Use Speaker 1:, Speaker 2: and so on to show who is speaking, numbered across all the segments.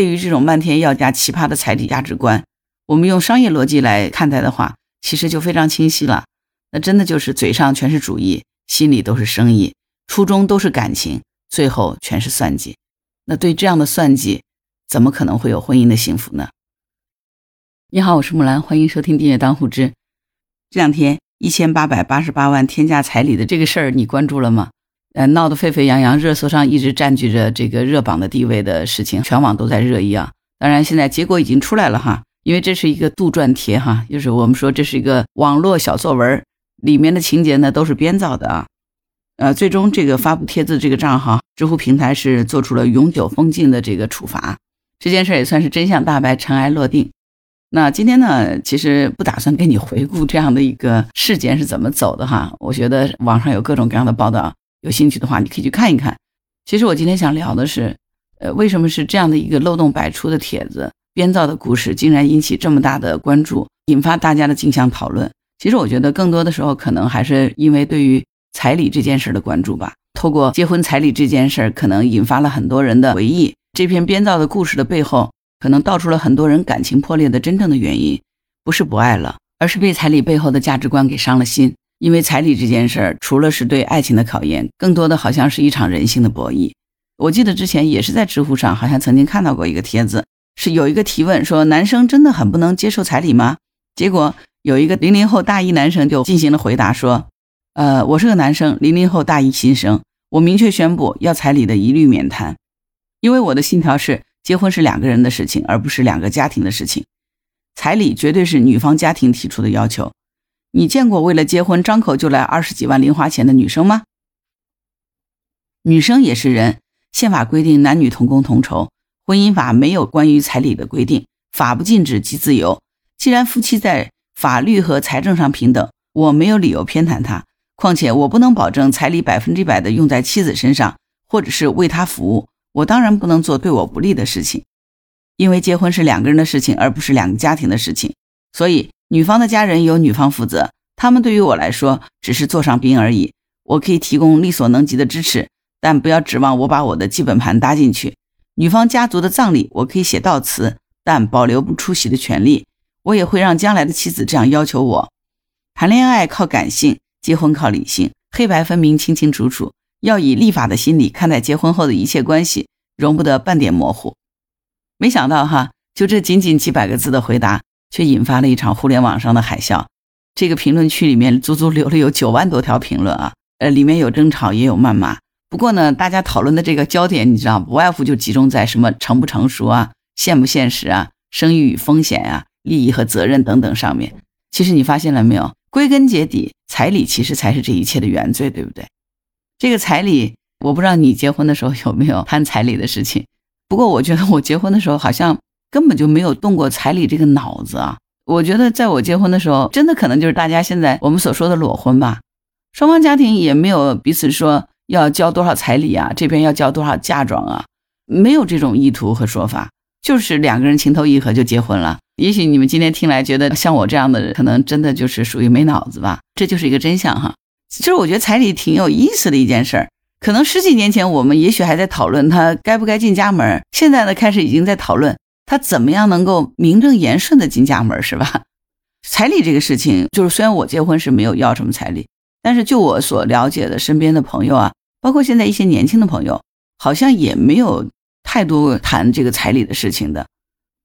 Speaker 1: 对于这种漫天要价、奇葩的彩礼价值观，我们用商业逻辑来看待的话，其实就非常清晰了。那真的就是嘴上全是主义，心里都是生意，初衷都是感情，最后全是算计。那对这样的算计，怎么可能会有婚姻的幸福呢？你好，我是木兰，欢迎收听订阅当户知。这两天一千八百八十八万天价彩礼的这个事儿，你关注了吗？呃，闹得沸沸扬扬，热搜上一直占据着这个热榜的地位的事情，全网都在热议啊。当然，现在结果已经出来了哈，因为这是一个杜撰帖哈，就是我们说这是一个网络小作文，里面的情节呢都是编造的啊。呃，最终这个发布帖子这个账号，知乎平台是做出了永久封禁的这个处罚，这件事也算是真相大白，尘埃落定。那今天呢，其实不打算给你回顾这样的一个事件是怎么走的哈，我觉得网上有各种各样的报道。有兴趣的话，你可以去看一看。其实我今天想聊的是，呃，为什么是这样的一个漏洞百出的帖子、编造的故事，竟然引起这么大的关注，引发大家的竞相讨论？其实我觉得更多的时候，可能还是因为对于彩礼这件事的关注吧。透过结婚彩礼这件事，可能引发了很多人的回忆。这篇编造的故事的背后，可能道出了很多人感情破裂的真正的原因，不是不爱了，而是被彩礼背后的价值观给伤了心。因为彩礼这件事儿，除了是对爱情的考验，更多的好像是一场人性的博弈。我记得之前也是在知乎上，好像曾经看到过一个帖子，是有一个提问说：“男生真的很不能接受彩礼吗？”结果有一个零零后大一男生就进行了回答说：“呃，我是个男生，零零后大一新生，我明确宣布要彩礼的一律免谈，因为我的信条是结婚是两个人的事情，而不是两个家庭的事情，彩礼绝对是女方家庭提出的要求。”你见过为了结婚张口就来二十几万零花钱的女生吗？女生也是人，宪法规定男女同工同酬，婚姻法没有关于彩礼的规定，法不禁止即自由。既然夫妻在法律和财政上平等，我没有理由偏袒他。况且我不能保证彩礼百分之百的用在妻子身上，或者是为他服务。我当然不能做对我不利的事情，因为结婚是两个人的事情，而不是两个家庭的事情，所以。女方的家人由女方负责，他们对于我来说只是座上宾而已。我可以提供力所能及的支持，但不要指望我把我的基本盘搭进去。女方家族的葬礼我可以写悼词，但保留不出席的权利。我也会让将来的妻子这样要求我。谈恋爱靠感性，结婚靠理性，黑白分明，清清楚楚。要以立法的心理看待结婚后的一切关系，容不得半点模糊。没想到哈，就这仅仅几百个字的回答。却引发了一场互联网上的海啸，这个评论区里面足足留了有九万多条评论啊，呃，里面有争吵也有谩骂。不过呢，大家讨论的这个焦点，你知道，不外乎就集中在什么成不成熟啊、现不现实啊、生育与风险啊、利益和责任等等上面。其实你发现了没有？归根结底，彩礼其实才是这一切的原罪，对不对？这个彩礼，我不知道你结婚的时候有没有 谈彩礼的事情。不过我觉得我结婚的时候好像。根本就没有动过彩礼这个脑子啊！我觉得在我结婚的时候，真的可能就是大家现在我们所说的裸婚吧。双方家庭也没有彼此说要交多少彩礼啊，这边要交多少嫁妆啊，没有这种意图和说法，就是两个人情投意合就结婚了。也许你们今天听来觉得像我这样的人，可能真的就是属于没脑子吧。这就是一个真相哈。其实我觉得彩礼挺有意思的一件事儿。可能十几年前我们也许还在讨论他该不该进家门，现在呢开始已经在讨论。他怎么样能够名正言顺的进家门是吧？彩礼这个事情，就是虽然我结婚是没有要什么彩礼，但是就我所了解的身边的朋友啊，包括现在一些年轻的朋友，好像也没有太多谈这个彩礼的事情的。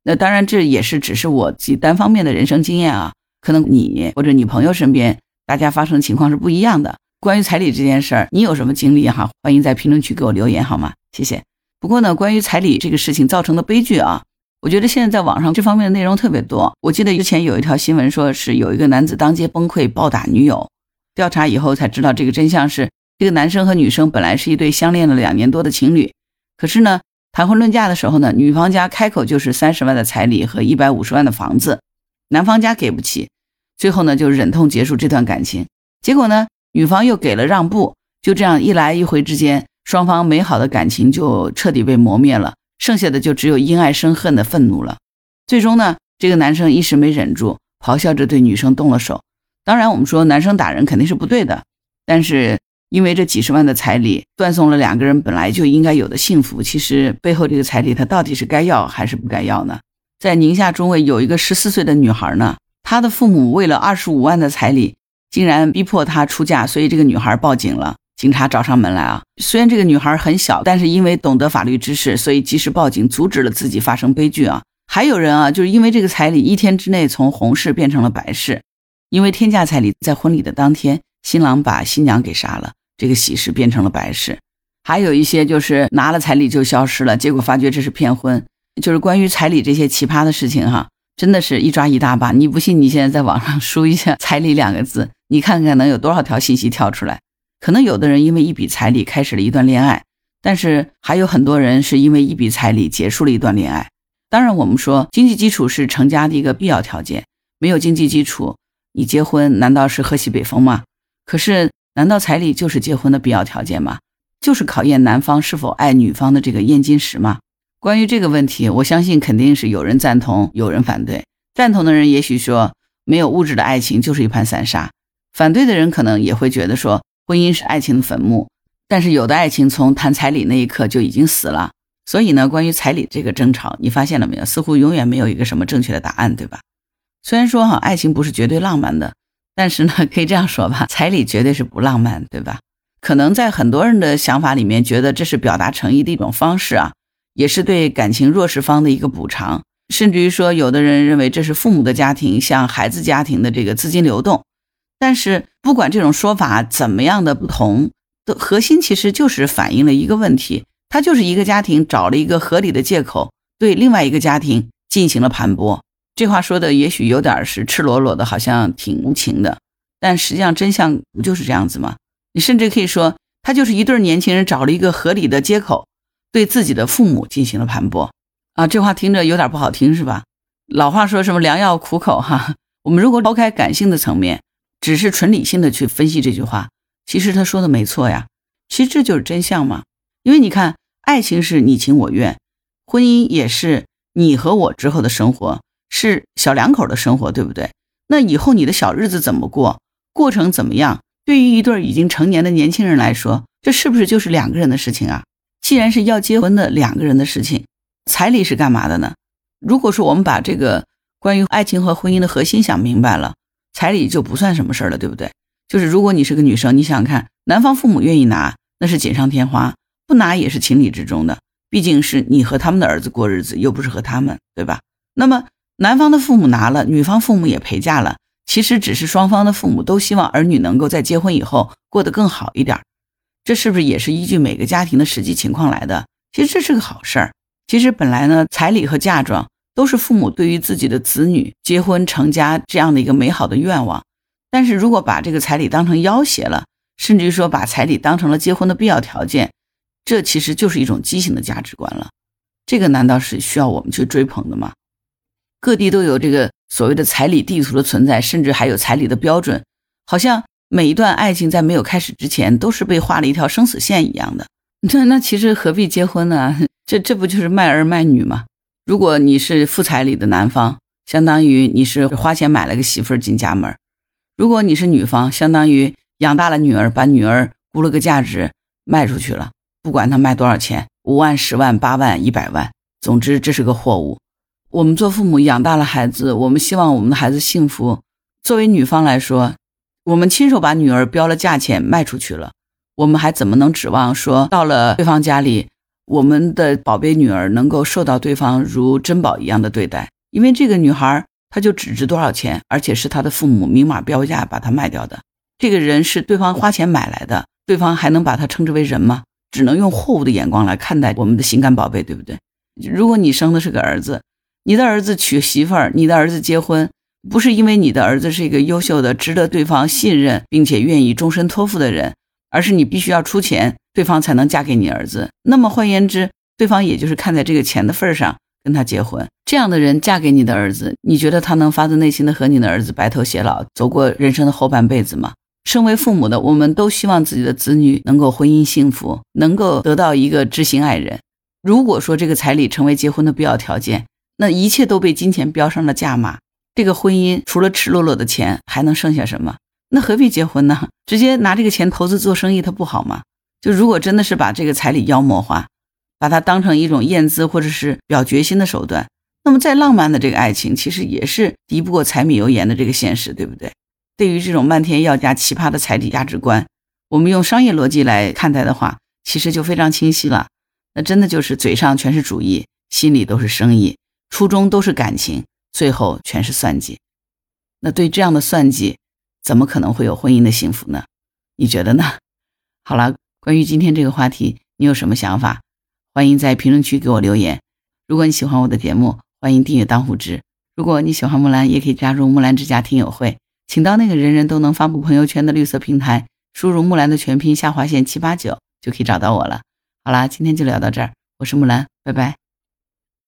Speaker 1: 那当然，这也是只是我自己单方面的人生经验啊，可能你或者你朋友身边大家发生的情况是不一样的。关于彩礼这件事儿，你有什么经历哈？欢迎在评论区给我留言好吗？谢谢。不过呢，关于彩礼这个事情造成的悲剧啊。我觉得现在在网上这方面的内容特别多。我记得之前有一条新闻，说是有一个男子当街崩溃暴打女友，调查以后才知道这个真相是，这个男生和女生本来是一对相恋了两年多的情侣，可是呢，谈婚论嫁的时候呢，女方家开口就是三十万的彩礼和一百五十万的房子，男方家给不起，最后呢就忍痛结束这段感情。结果呢，女方又给了让步，就这样一来一回之间，双方美好的感情就彻底被磨灭了。剩下的就只有因爱生恨的愤怒了。最终呢，这个男生一时没忍住，咆哮着对女生动了手。当然，我们说男生打人肯定是不对的，但是因为这几十万的彩礼断送了两个人本来就应该有的幸福。其实背后这个彩礼，他到底是该要还是不该要呢？在宁夏中卫有一个十四岁的女孩呢，她的父母为了二十五万的彩礼，竟然逼迫她出嫁，所以这个女孩报警了。警察找上门来啊！虽然这个女孩很小，但是因为懂得法律知识，所以及时报警，阻止了自己发生悲剧啊！还有人啊，就是因为这个彩礼，一天之内从红事变成了白事。因为天价彩礼，在婚礼的当天，新郎把新娘给杀了，这个喜事变成了白事。还有一些就是拿了彩礼就消失了，结果发觉这是骗婚。就是关于彩礼这些奇葩的事情哈，真的是一抓一大把。你不信，你现在在网上输一下“彩礼”两个字，你看看能有多少条信息跳出来。可能有的人因为一笔彩礼开始了一段恋爱，但是还有很多人是因为一笔彩礼结束了一段恋爱。当然，我们说经济基础是成家的一个必要条件，没有经济基础，你结婚难道是喝西北风吗？可是，难道彩礼就是结婚的必要条件吗？就是考验男方是否爱女方的这个验金石吗？关于这个问题，我相信肯定是有人赞同，有人反对。赞同的人也许说，没有物质的爱情就是一盘散沙；反对的人可能也会觉得说。婚姻是爱情的坟墓，但是有的爱情从谈彩礼那一刻就已经死了。所以呢，关于彩礼这个争吵，你发现了没有？似乎永远没有一个什么正确的答案，对吧？虽然说哈，爱情不是绝对浪漫的，但是呢，可以这样说吧，彩礼绝对是不浪漫，对吧？可能在很多人的想法里面，觉得这是表达诚意的一种方式啊，也是对感情弱势方的一个补偿，甚至于说，有的人认为这是父母的家庭向孩子家庭的这个资金流动。但是，不管这种说法怎么样的不同，的核心其实就是反映了一个问题，它就是一个家庭找了一个合理的借口，对另外一个家庭进行了盘剥。这话说的也许有点是赤裸裸的，好像挺无情的，但实际上真相不就是这样子吗？你甚至可以说，他就是一对年轻人找了一个合理的借口，对自己的父母进行了盘剥。啊，这话听着有点不好听，是吧？老话说什么良药苦口哈。我们如果抛开感性的层面。只是纯理性的去分析这句话，其实他说的没错呀。其实这就是真相嘛。因为你看，爱情是你情我愿，婚姻也是你和我之后的生活，是小两口的生活，对不对？那以后你的小日子怎么过，过程怎么样？对于一对已经成年的年轻人来说，这是不是就是两个人的事情啊？既然是要结婚的两个人的事情，彩礼是干嘛的呢？如果说我们把这个关于爱情和婚姻的核心想明白了。彩礼就不算什么事儿了，对不对？就是如果你是个女生，你想想看，男方父母愿意拿，那是锦上添花；不拿也是情理之中的。毕竟是你和他们的儿子过日子，又不是和他们，对吧？那么男方的父母拿了，女方父母也陪嫁了，其实只是双方的父母都希望儿女能够在结婚以后过得更好一点。这是不是也是依据每个家庭的实际情况来的？其实这是个好事儿。其实本来呢，彩礼和嫁妆。都是父母对于自己的子女结婚成家这样的一个美好的愿望，但是如果把这个彩礼当成要挟了，甚至于说把彩礼当成了结婚的必要条件，这其实就是一种畸形的价值观了。这个难道是需要我们去追捧的吗？各地都有这个所谓的彩礼地图的存在，甚至还有彩礼的标准，好像每一段爱情在没有开始之前都是被画了一条生死线一样的。那那其实何必结婚呢？这这不就是卖儿卖女吗？如果你是付彩礼的男方，相当于你是花钱买了个媳妇儿进家门；如果你是女方，相当于养大了女儿，把女儿估了个价值卖出去了，不管他卖多少钱，五万、十万、八万、一百万，总之这是个货物。我们做父母养大了孩子，我们希望我们的孩子幸福。作为女方来说，我们亲手把女儿标了价钱卖出去了，我们还怎么能指望说到了对方家里？我们的宝贝女儿能够受到对方如珍宝一样的对待，因为这个女孩她就只值多少钱，而且是她的父母明码标价把她卖掉的。这个人是对方花钱买来的，对方还能把她称之为人吗？只能用货物的眼光来看待我们的情感宝贝，对不对？如果你生的是个儿子，你的儿子娶媳妇儿，你的儿子结婚，不是因为你的儿子是一个优秀的、值得对方信任并且愿意终身托付的人。而是你必须要出钱，对方才能嫁给你儿子。那么换言之，对方也就是看在这个钱的份上跟他结婚。这样的人嫁给你的儿子，你觉得他能发自内心的和你的儿子白头偕老，走过人生的后半辈子吗？身为父母的，我们都希望自己的子女能够婚姻幸福，能够得到一个知心爱人。如果说这个彩礼成为结婚的必要条件，那一切都被金钱标上了价码，这个婚姻除了赤裸裸的钱，还能剩下什么？那何必结婚呢？直接拿这个钱投资做生意，它不好吗？就如果真的是把这个彩礼妖魔化，把它当成一种验资或者是表决心的手段，那么再浪漫的这个爱情，其实也是敌不过柴米油盐的这个现实，对不对？对于这种漫天要价、奇葩的彩礼价值观，我们用商业逻辑来看待的话，其实就非常清晰了。那真的就是嘴上全是主义，心里都是生意，初衷都是感情，最后全是算计。那对这样的算计，怎么可能会有婚姻的幸福呢？你觉得呢？好了，关于今天这个话题，你有什么想法？欢迎在评论区给我留言。如果你喜欢我的节目，欢迎订阅当户知。如果你喜欢木兰，也可以加入木兰之家听友会，请到那个人人都能发布朋友圈的绿色平台，输入木兰的全拼下划线七八九，就可以找到我了。好啦，今天就聊到这儿，我是木兰，拜拜。